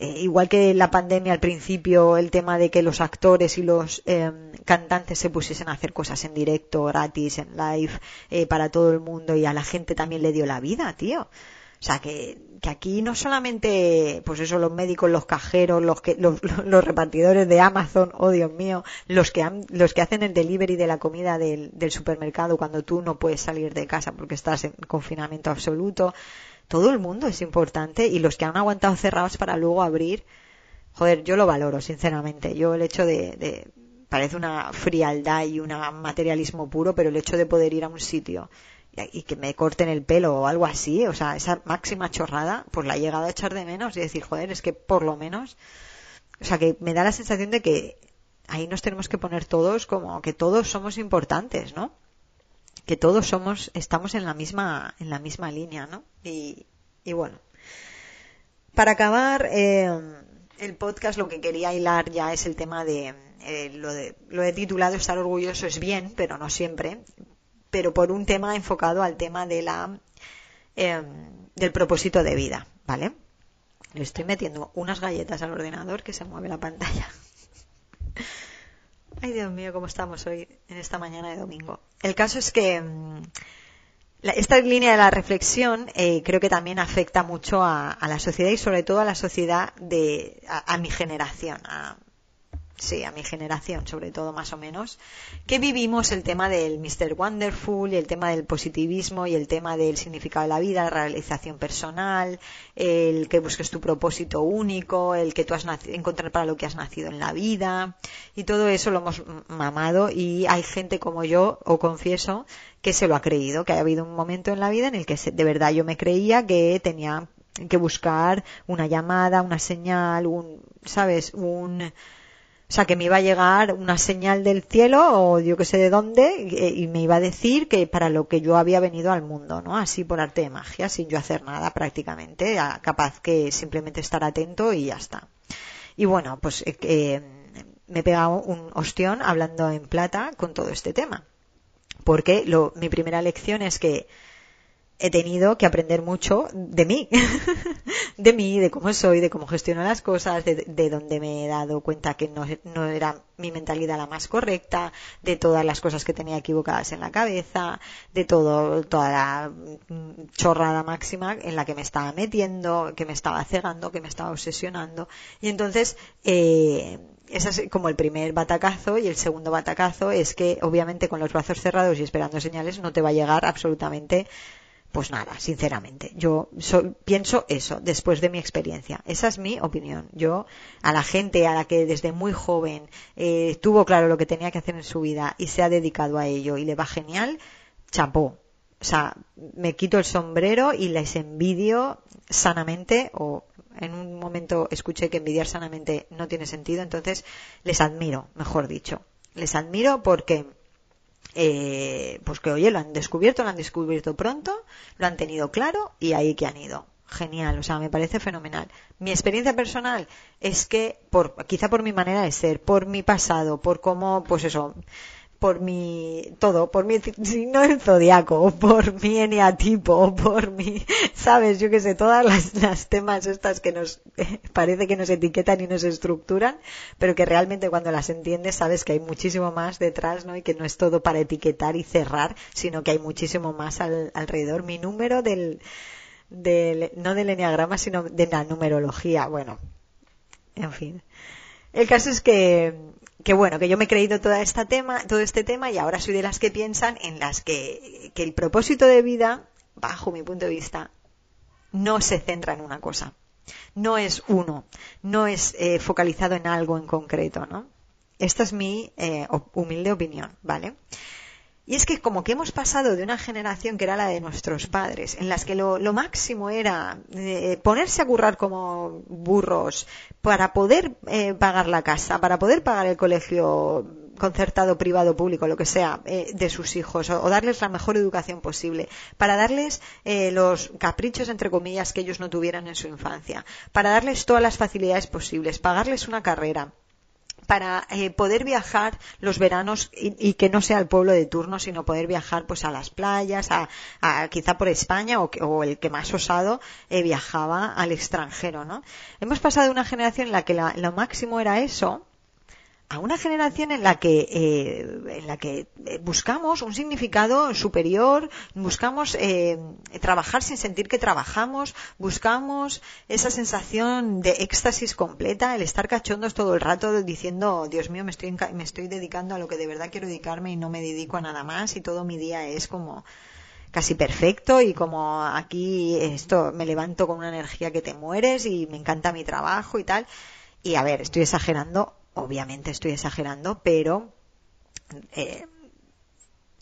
Eh, igual que la pandemia al principio, el tema de que los actores y los em, cantantes se pusiesen a hacer cosas en directo, gratis, en live, eh, para todo el mundo y a la gente también le dio la vida, tío. O sea, que, que aquí no solamente, pues eso, los médicos, los cajeros, los que, los, los, repartidores de Amazon, oh Dios mío, los que han, los que hacen el delivery de la comida del, del supermercado cuando tú no puedes salir de casa porque estás en confinamiento absoluto. Todo el mundo es importante y los que han aguantado cerrados para luego abrir, joder, yo lo valoro, sinceramente. Yo el hecho de, de parece una frialdad y un materialismo puro, pero el hecho de poder ir a un sitio y que me corten el pelo o algo así, o sea, esa máxima chorrada, pues la he llegado a echar de menos y decir, joder, es que por lo menos, o sea, que me da la sensación de que ahí nos tenemos que poner todos como que todos somos importantes, ¿no? Que todos somos, estamos en la misma, en la misma línea, ¿no? Y, y bueno. Para acabar, eh, el podcast lo que quería hilar ya es el tema de, eh, lo de, lo he titulado estar orgulloso es bien, pero no siempre, pero por un tema enfocado al tema de la em, del propósito de vida, ¿vale? Le estoy metiendo unas galletas al ordenador que se mueve la pantalla. Ay, Dios mío, cómo estamos hoy en esta mañana de domingo. El caso es que em, esta línea de la reflexión eh, creo que también afecta mucho a, la sociedad y sobre todo a la sociedad de a, a mi generación, a, sí, a mi generación, sobre todo más o menos, que vivimos el tema del Mr. Wonderful y el tema del positivismo y el tema del significado de la vida, la realización personal, el que busques tu propósito único, el que tú has encontrar para lo que has nacido en la vida y todo eso lo hemos mamado y hay gente como yo, o confieso, que se lo ha creído, que ha habido un momento en la vida en el que de verdad yo me creía que tenía que buscar una llamada, una señal, un, ¿sabes? Un, o sea, que me iba a llegar una señal del cielo o yo que sé de dónde y me iba a decir que para lo que yo había venido al mundo, ¿no? Así por arte de magia, sin yo hacer nada prácticamente, capaz que simplemente estar atento y ya está. Y bueno, pues eh, eh, me he pegado un ostión hablando en plata con todo este tema. Porque lo, mi primera lección es que he tenido que aprender mucho de mí, de mí, de cómo soy, de cómo gestiono las cosas, de, de donde me he dado cuenta que no, no, era mi mentalidad la más correcta, de todas las cosas que tenía equivocadas en la cabeza, de todo, toda la chorrada máxima en la que me estaba metiendo, que me estaba cegando, que me estaba obsesionando. Y entonces, eh, ese es como el primer batacazo y el segundo batacazo es que obviamente con los brazos cerrados y esperando señales no te va a llegar absolutamente pues nada, sinceramente, yo pienso eso después de mi experiencia. Esa es mi opinión. Yo a la gente a la que desde muy joven eh, tuvo claro lo que tenía que hacer en su vida y se ha dedicado a ello y le va genial, chapó. O sea, me quito el sombrero y les envidio sanamente o en un momento escuché que envidiar sanamente no tiene sentido, entonces les admiro, mejor dicho. Les admiro porque eh, pues que oye, lo han descubierto, lo han descubierto pronto, lo han tenido claro y ahí que han ido. Genial, o sea, me parece fenomenal. Mi experiencia personal es que, por, quizá por mi manera de ser, por mi pasado, por cómo, pues eso, por mi todo, por mi signo del zodiaco, por mi eneatipo, por mi, sabes, yo que sé, todas las, las temas estas que nos parece que nos etiquetan y nos estructuran, pero que realmente cuando las entiendes sabes que hay muchísimo más detrás, ¿no? Y que no es todo para etiquetar y cerrar, sino que hay muchísimo más al, alrededor. Mi número del, del, no del eneagrama, sino de la numerología, bueno, en fin. El caso es que que bueno, que yo me he creído esta tema, todo este tema y ahora soy de las que piensan en las que, que el propósito de vida, bajo mi punto de vista, no se centra en una cosa. No es uno, no es eh, focalizado en algo en concreto, ¿no? Esta es mi eh, humilde opinión, ¿vale? Y es que como que hemos pasado de una generación que era la de nuestros padres, en las que lo, máximo era eh, ponerse a currar como burros para poder eh, pagar la casa, para poder pagar el colegio concertado, privado, público, lo que sea, eh, de sus hijos, o, darles la mejor educación posible, para darles los caprichos, entre comillas, que ellos no tuvieran en su infancia, para darles todas las facilidades posibles, pagarles una carrera, para eh, poder viajar los veranos y, que no sea el pueblo de turno, sino poder viajar pues a las playas, a, quizá por España o, el que más osado eh, viajaba al extranjero, ¿no? Hemos pasado una generación en la que lo máximo era eso, a una generación en la que eh, en la que eh, buscamos un significado superior, buscamos eh, trabajar sin sentir que trabajamos, buscamos esa sensación de éxtasis completa, el estar cachondos todo el rato diciendo Dios mío me estoy me estoy dedicando a lo que de verdad quiero dedicarme y no me dedico a nada más y todo mi día es como casi perfecto y como aquí esto me levanto con una energía que te mueres y me encanta mi trabajo y tal. Y a ver, estoy exagerando, obviamente estoy exagerando, pero eh,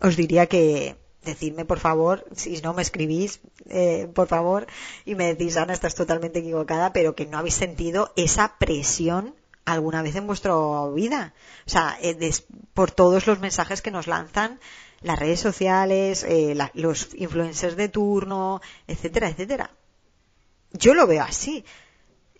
os diría que decidme por favor, si no me escribís, eh, por favor, y me decís, Ana, estás totalmente equivocada, pero que no habéis sentido esa presión alguna vez en vuestra vida. O sea, eh, por todos los mensajes que nos lanzan las redes sociales, los influencers de turno, etcétera, etcétera. Yo lo veo así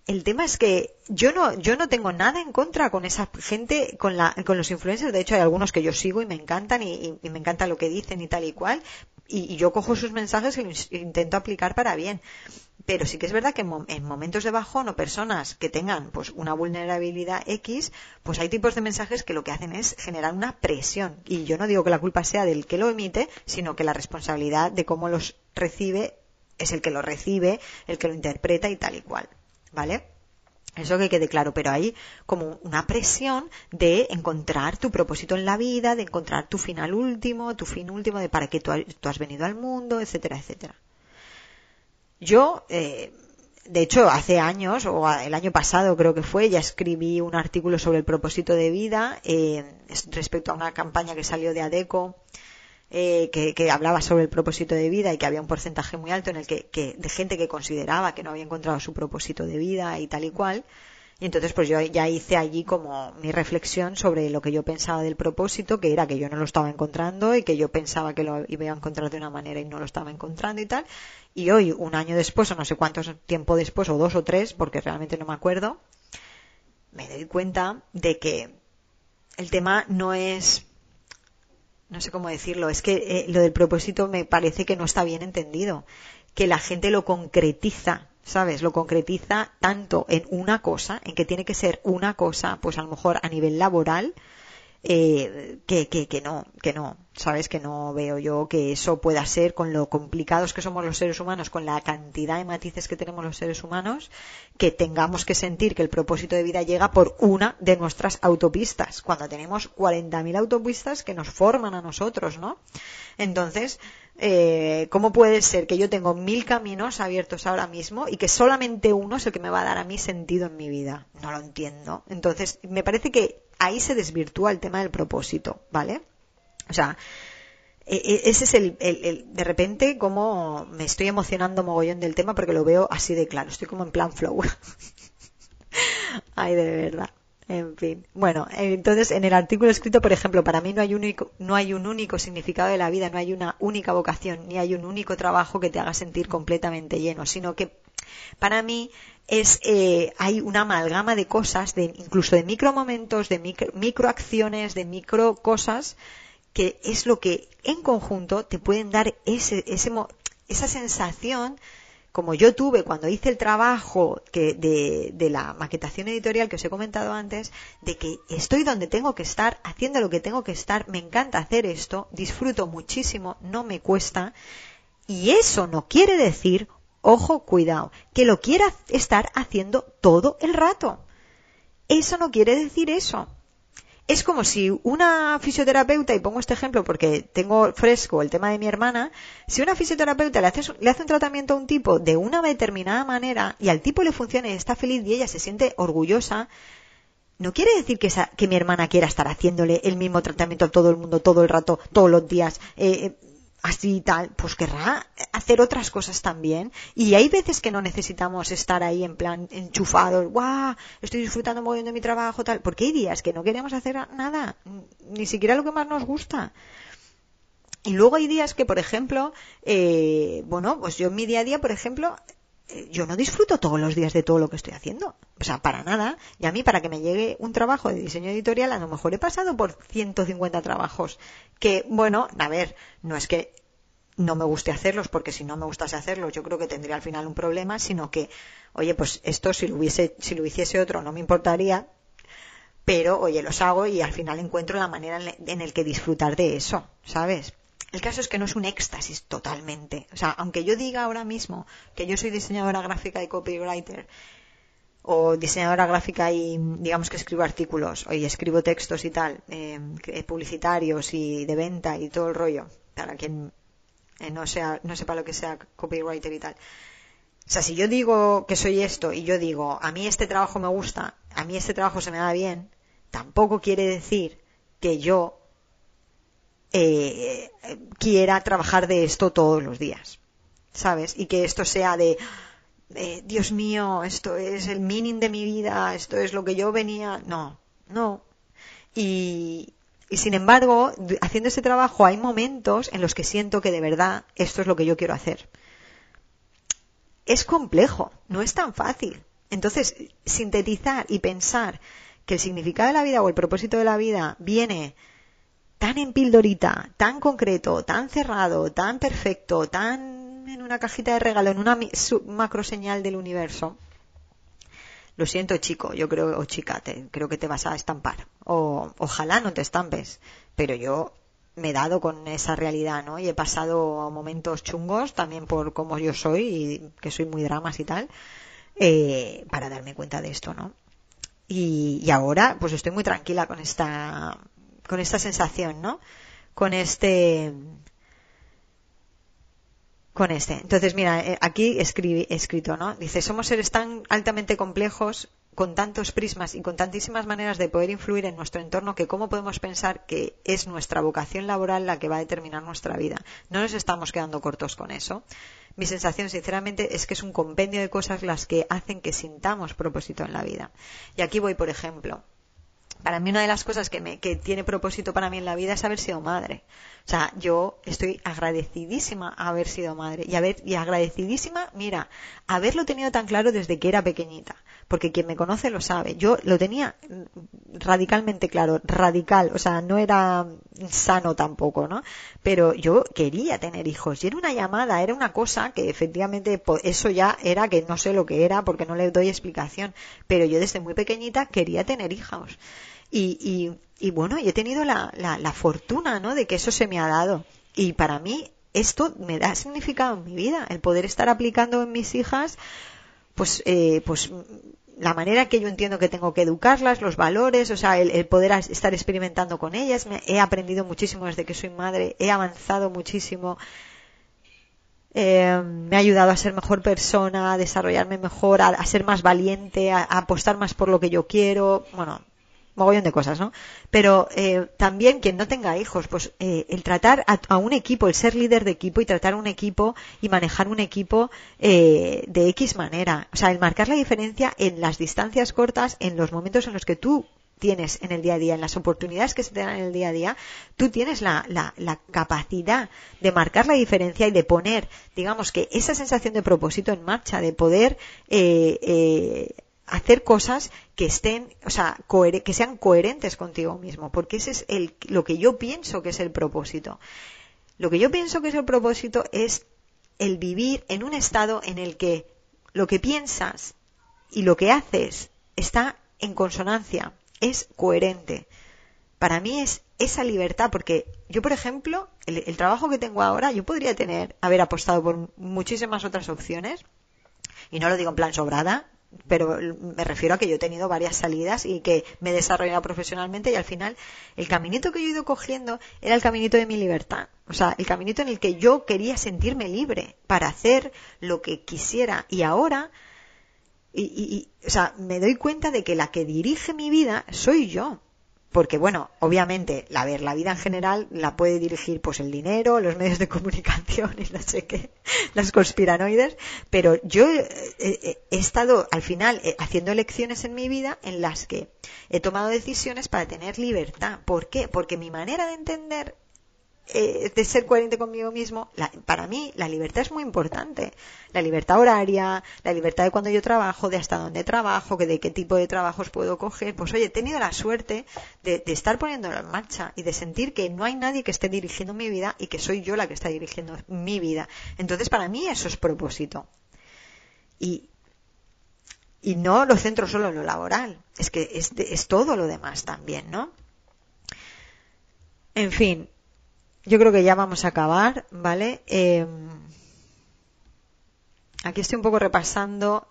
el tema es que yo no, yo no tengo nada en contra con esa gente, con, la, con los influencers. De hecho, hay algunos que yo sigo y me encantan y, me encanta lo que dicen y tal y cual. Y, yo cojo sus mensajes y los intento aplicar para bien. Pero sí que es verdad que en, momentos de bajón o personas que tengan pues una vulnerabilidad X, pues hay tipos de mensajes que lo que hacen es generar una presión. Y yo no digo que la culpa sea del que lo emite, sino que la responsabilidad de cómo los recibe es el que lo recibe, el que lo interpreta y tal y cual. ¿Vale? Eso que quede claro, pero hay como una presión de encontrar tu propósito en la vida, de encontrar tu final último, tu fin último, de para qué tú, has venido al mundo, etcétera, etcétera. Yo, eh, de hecho, hace años, o el año pasado creo que fue, ya escribí un artículo sobre el propósito de vida eh, respecto a una campaña que salió de ADECO eh, que, hablaba sobre el propósito de vida y que había un porcentaje muy alto en el que, de gente que consideraba que no había encontrado su propósito de vida y tal y cual. Y entonces pues yo ya hice allí como mi reflexión sobre lo que yo pensaba del propósito, que era que yo no lo estaba encontrando y que yo pensaba que lo iba a encontrar de una manera y no lo estaba encontrando y tal. Y hoy, un año después, o no sé cuánto tiempo después, o dos o tres, porque realmente no me acuerdo, me doy cuenta de que el tema no es no sé cómo decirlo, es que eh, lo del propósito me parece que no está bien entendido, que la gente lo concretiza, ¿sabes? Lo concretiza tanto en una cosa, en que tiene que ser una cosa, pues a lo mejor a nivel laboral, eh, que, que, que no, que no, sabes que no veo yo que eso pueda ser con lo complicados que somos los seres humanos, con la cantidad de matices que tenemos los seres humanos, que tengamos que sentir que el propósito de vida llega por una de nuestras autopistas, cuando tenemos 40.000 autopistas que nos forman a nosotros, ¿no? Entonces, eh, ¿cómo puede ser que yo tengo mil caminos abiertos ahora mismo y que solamente uno es el que me va a dar a mí sentido en mi vida? No lo entiendo. Entonces, me parece que ahí se desvirtúa el tema del propósito, ¿vale? O sea, e, e, ese es el, de repente como me estoy emocionando mogollón del tema porque lo veo así de claro, estoy como en plan flow. Ay, de verdad. En fin. Bueno, entonces en el artículo escrito, por ejemplo, para mí no hay, único, no hay un único significado de la vida, no hay una única vocación, ni hay un único trabajo que te haga sentir completamente lleno, sino que para mí es eh, hay una amalgama de cosas, de, incluso de micromomentos, de micro, microacciones, de micro cosas, que es lo que en conjunto te pueden dar ese, ese, esa sensación como yo tuve cuando hice el trabajo que de, de, la maquetación editorial que os he comentado antes, de que estoy donde tengo que estar, haciendo lo que tengo que estar, me encanta hacer esto, disfruto muchísimo, no me cuesta, y eso no quiere decir, ojo, cuidado, que lo quiera estar haciendo todo el rato. Eso no quiere decir eso es como si una fisioterapeuta, y pongo este ejemplo porque tengo fresco el tema de mi hermana, si una fisioterapeuta le hace, le hace un tratamiento a un tipo de una determinada manera y al tipo le funciona y está feliz y ella se siente orgullosa, no quiere decir que, que mi hermana quiera estar haciéndole el mismo tratamiento a todo el mundo todo el rato, todos los días, eh, eh así y tal, pues querrá hacer otras cosas también. Y hay veces que no necesitamos estar ahí en plan enchufados, guau, estoy disfrutando muy bien de mi trabajo, tal, porque hay días que no queremos hacer nada, ni siquiera lo que más nos gusta. Y luego hay días que, por ejemplo, eh, bueno, pues yo en mi día a día, por ejemplo, yo no disfruto todos los días de todo lo que estoy haciendo. O sea, para nada. Y a mí, para que me llegue un trabajo de diseño editorial, a lo mejor he pasado por 150 trabajos. Que, bueno, a ver, no es que no me guste hacerlos, porque si no me gustase hacerlos, yo creo que tendría al final un problema, sino que, oye, pues esto si lo hubiese, si lo hiciese otro no me importaría, pero, oye, los hago y al final encuentro la manera en el que disfrutar de eso, ¿sabes? El caso es que no es un éxtasis totalmente. O sea, aunque yo diga ahora mismo que yo soy diseñadora gráfica y copywriter, o diseñadora gráfica y digamos que escribo artículos, o escribo textos y tal, eh, publicitarios y de venta y todo el rollo, para quien eh, no, sea, no sepa lo que sea copywriter y tal. O sea, si yo digo que soy esto y yo digo, a mí este trabajo me gusta, a mí este trabajo se me da bien, tampoco quiere decir que yo eh, quiera trabajar de esto todos los días, ¿sabes? Y que esto sea de, Dios mío, esto es el meaning de mi vida, esto es lo que yo venía, no, no. Y, y sin embargo, haciendo ese trabajo hay momentos en los que siento que de verdad esto es lo que yo quiero hacer. Es complejo, no es tan fácil. Entonces, sintetizar y pensar que el significado de la vida o el propósito de la vida viene tan en pildorita, tan concreto, tan cerrado, tan perfecto, tan en una cajita de regalo, en una macro señal del universo. Lo siento, chico, yo creo, o chica, te, creo que te vas a estampar. O ojalá no te estampes. Pero yo me he dado con esa realidad, ¿no? Y he pasado momentos chungos también por cómo yo soy y que soy muy dramas y tal, eh, para darme cuenta de esto, ¿no? Y, y ahora, pues estoy muy tranquila con esta con esta sensación, ¿no? Con este con este. Entonces, mira, eh, aquí escribe, escrito, ¿no? Dice, somos seres tan altamente complejos, con tantos prismas y con tantísimas maneras de poder influir en nuestro entorno, que cómo podemos pensar que es nuestra vocación laboral la que va a determinar nuestra vida. No nos estamos quedando cortos con eso. Mi sensación, sinceramente, es que es un compendio de cosas las que hacen que sintamos propósito en la vida. Y aquí voy, por ejemplo para mí una de las cosas que, me, que tiene propósito para mí en la vida es haber sido madre. O sea, yo estoy agradecidísima a haber sido madre y, haber, y agradecidísima, mira, haberlo tenido tan claro desde que era pequeñita. Porque quien me conoce lo sabe. Yo lo tenía radicalmente claro, radical. O sea, no era sano tampoco, ¿no? Pero yo quería tener hijos. Y era una llamada, era una cosa que efectivamente eso ya era que no sé lo que era porque no le doy explicación. Pero yo desde muy pequeñita quería tener hijos. Y, y, y bueno, y he tenido la, la, la fortuna, ¿no? De que eso se me ha dado. Y para mí esto me da significado en mi vida, el poder estar aplicando en mis hijas, pues, eh, pues la manera que yo entiendo que tengo que educarlas, los valores, o sea, el, poder estar experimentando con ellas. Me, he aprendido muchísimo desde que soy madre, he avanzado muchísimo. Eh, me ha ayudado a ser mejor persona, a desarrollarme mejor, a, ser más valiente, a, apostar más por lo que yo quiero. Bueno, mogollón de cosas, ¿no? Pero eh, también quien no tenga hijos, pues eh, el tratar a, un equipo, el ser líder de equipo y tratar un equipo y manejar un equipo eh, de X manera. O sea, el marcar la diferencia en las distancias cortas, en los momentos en los que tú tienes en el día a día, en las oportunidades que se te dan en el día a día, tú tienes la, la, la, capacidad de marcar la diferencia y de poner, digamos que esa sensación de propósito en marcha, de poder eh, eh, hacer cosas que estén, o sea, que sean coherentes contigo mismo, porque ese es el, lo que yo pienso que es el propósito. Lo que yo pienso que es el propósito es el vivir en un estado en el que lo que piensas y lo que haces está en consonancia, es coherente. Para mí es esa libertad, porque yo, por ejemplo, el, el trabajo que tengo ahora, yo podría tener, haber apostado por muchísimas otras opciones, y no lo digo en plan sobrada, pero me refiero a que yo he tenido varias salidas y que me he desarrollado profesionalmente y al final el caminito que yo he ido cogiendo era el caminito de mi libertad. O sea, el caminito en el que yo quería sentirme libre para hacer lo que quisiera y ahora Y, y, o sea, me doy cuenta de que la que dirige mi vida soy yo porque bueno, obviamente, la ver, la vida en general la puede dirigir pues el dinero, los medios de comunicación y no sé qué, las conspiranoides, pero yo eh, eh, he estado al final eh, haciendo elecciones en mi vida en las que he tomado decisiones para tener libertad. ¿Por qué? Porque mi manera de entender eh, de ser coherente conmigo mismo, para mí la libertad es muy importante. La libertad horaria, la libertad de cuando yo trabajo, de hasta dónde trabajo, de qué tipo de trabajos puedo coger. Pues oye, he tenido la suerte de, estar poniéndolo en marcha y de sentir que no hay nadie que esté dirigiendo mi vida y que soy yo la que está dirigiendo mi vida. Entonces para mí eso es propósito. Y, y no lo centro solo en lo laboral, es que es, es todo lo demás también, ¿no? En fin, yo creo que ya vamos a acabar, ¿vale? Eh, aquí estoy un poco repasando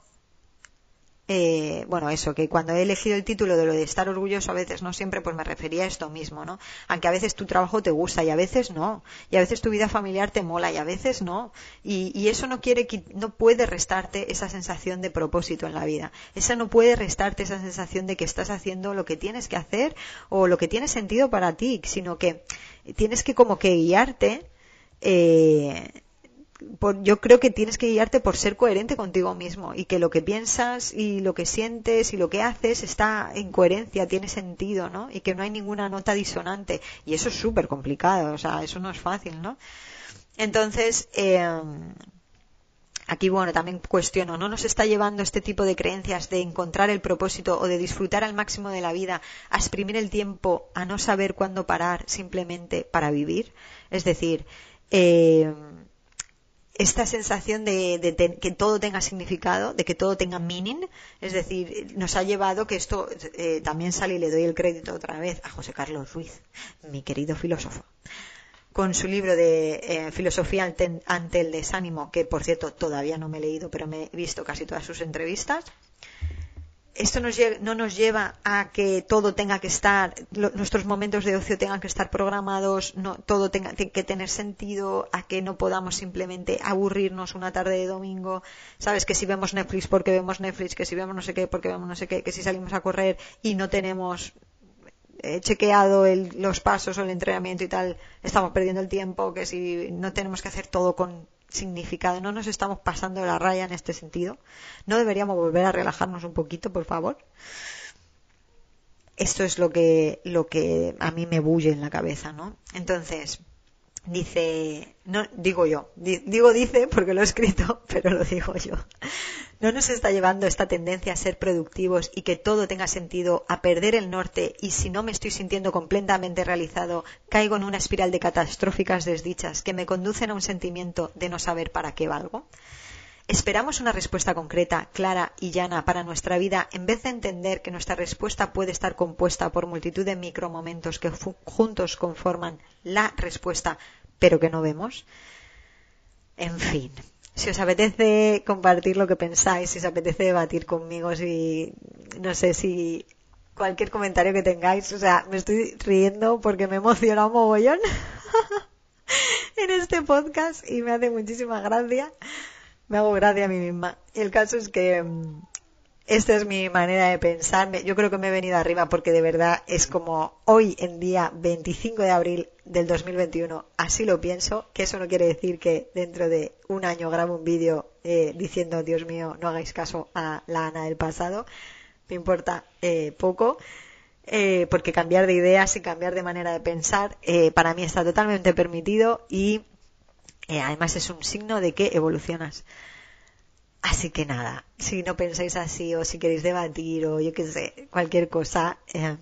eh, bueno, eso, que cuando he elegido el título de lo de estar orgulloso a veces, no siempre, pues me refería a esto mismo, ¿no? Aunque a veces tu trabajo te gusta y a veces no, y a veces tu vida familiar te mola y a veces no, y, eso no quiere, no puede restarte esa sensación de propósito en la vida, esa no puede restarte esa sensación de que estás haciendo lo que tienes que hacer o lo que tiene sentido para ti, sino que tienes que como que guiarte eh, yo creo que tienes que guiarte por ser coherente contigo mismo y que lo que piensas y lo que sientes y lo que haces está en coherencia, tiene sentido, ¿no? Y que no hay ninguna nota disonante. Y eso es súper complicado, o sea, eso no es fácil, ¿no? Entonces, eh, aquí, bueno, también cuestiono, ¿no nos está llevando este tipo de creencias de encontrar el propósito o de disfrutar al máximo de la vida a exprimir el tiempo, a no saber cuándo parar simplemente para vivir? Es decir, eh, esta sensación de, que todo tenga significado, de que todo tenga meaning, es decir, nos ha llevado que esto eh, también sale y le doy el crédito otra vez a José Carlos Ruiz, mi querido filósofo, con su libro de eh, Filosofía ante el desánimo, que por cierto todavía no me he leído, pero me he visto casi todas sus entrevistas esto no nos lleva a que todo tenga que estar, nuestros momentos de ocio tengan que estar programados, no, todo tenga que tener sentido, a que no podamos simplemente aburrirnos una tarde de domingo, sabes que si vemos Netflix porque vemos Netflix, que si vemos no sé qué porque vemos no sé qué, que si salimos a correr y no tenemos eh, chequeado los pasos o el entrenamiento y tal, estamos perdiendo el tiempo, que si no tenemos que hacer todo con significado, no nos estamos pasando la raya en este sentido. No deberíamos volver a relajarnos un poquito, por favor. Esto es lo que, lo que a mí me bulle en la cabeza, ¿no? Entonces, dice, no, digo yo, digo dice porque lo he escrito, pero lo digo yo. ¿No nos está llevando esta tendencia a ser productivos y que todo tenga sentido a perder el norte y si no me estoy sintiendo completamente realizado, caigo en una espiral de catastróficas desdichas que me conducen a un sentimiento de no saber para qué valgo? Esperamos una respuesta concreta, clara y llana para nuestra vida en vez de entender que nuestra respuesta puede estar compuesta por multitud de micromomentos que juntos conforman la respuesta, pero que no vemos. En fin, si os apetece compartir lo que pensáis, si os apetece debatir conmigo, si no sé si cualquier comentario que tengáis, o sea, me estoy riendo porque me emociona un mogollón en este podcast y me hace muchísima gracia. Me hago gracia a mí misma. El caso es que mm, esta es mi manera de pensar. Yo creo que me he venido arriba porque de verdad es como hoy en día 25 de abril del 2021. Así lo pienso, que eso no quiere decir que dentro de un año grabo un vídeo eh, diciendo, Dios mío, no hagáis caso a la Ana del pasado. Me importa eh, poco. Eh, porque cambiar de ideas y cambiar de manera de pensar para mí está totalmente permitido y además es un signo de que evolucionas. Así que nada, si no pensáis así o si queréis debatir o yo qué sé, cualquier cosa, em,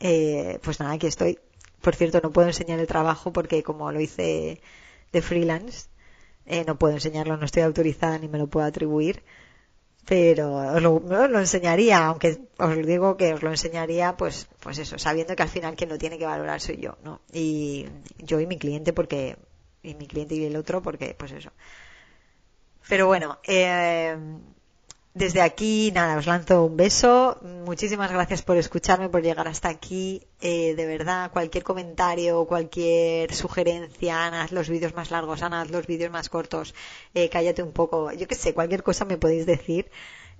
eh, pues nada, aquí estoy. Por cierto, no puedo enseñar el trabajo porque como lo hice de freelance, eh, no puedo enseñarlo, no estoy autorizada ni me lo puedo atribuir. Pero os lo, lo, enseñaría, aunque os digo que os lo enseñaría, pues, pues eso, sabiendo que al final quien lo tiene que valorar soy yo, ¿no? Y yo y mi cliente porque, y mi cliente y el otro porque, pues eso. Pero bueno, eh, desde aquí, nada, os lanzo un beso. Muchísimas gracias por escucharme, por llegar hasta aquí. Eh, de verdad, cualquier comentario, cualquier sugerencia, Ana, haz los vídeos más largos, Ana, haz los vídeos más cortos, eh, cállate un poco. Yo qué sé, cualquier cosa me podéis decir.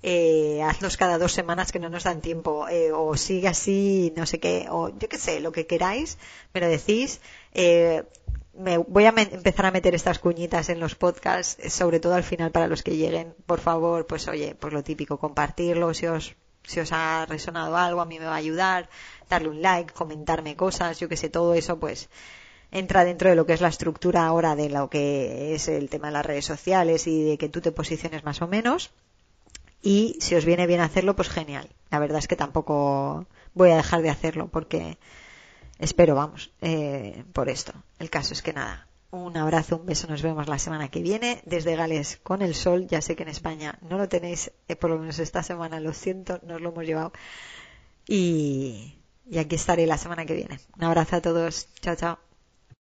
Eh, hazlos cada dos semanas que no nos dan tiempo, eh, o sigue así, no sé qué, o yo qué sé, lo que queráis, me lo decís. Eh, me voy a empezar a meter estas cuñitas en los podcasts, eh, sobre todo al final para los que lleguen. Por favor, pues oye, pues lo típico, compartirlo si os, si os ha resonado algo, a mí me va a ayudar, darle un like, comentarme cosas, yo que sé, todo eso pues entra dentro de lo que es la estructura ahora de lo que es el tema de las redes sociales y de que tú te posiciones más o menos. Y si os viene bien hacerlo, pues genial. La verdad es que tampoco voy a dejar de hacerlo porque Espero, vamos, eh, por esto. El caso es que nada. Un abrazo, un beso, nos vemos la semana que viene desde Gales con el sol. Ya sé que en España no lo tenéis, eh, por lo menos esta semana, lo siento, nos lo hemos llevado. Y, y aquí estaré la semana que viene. Un abrazo a todos. Chao, chao.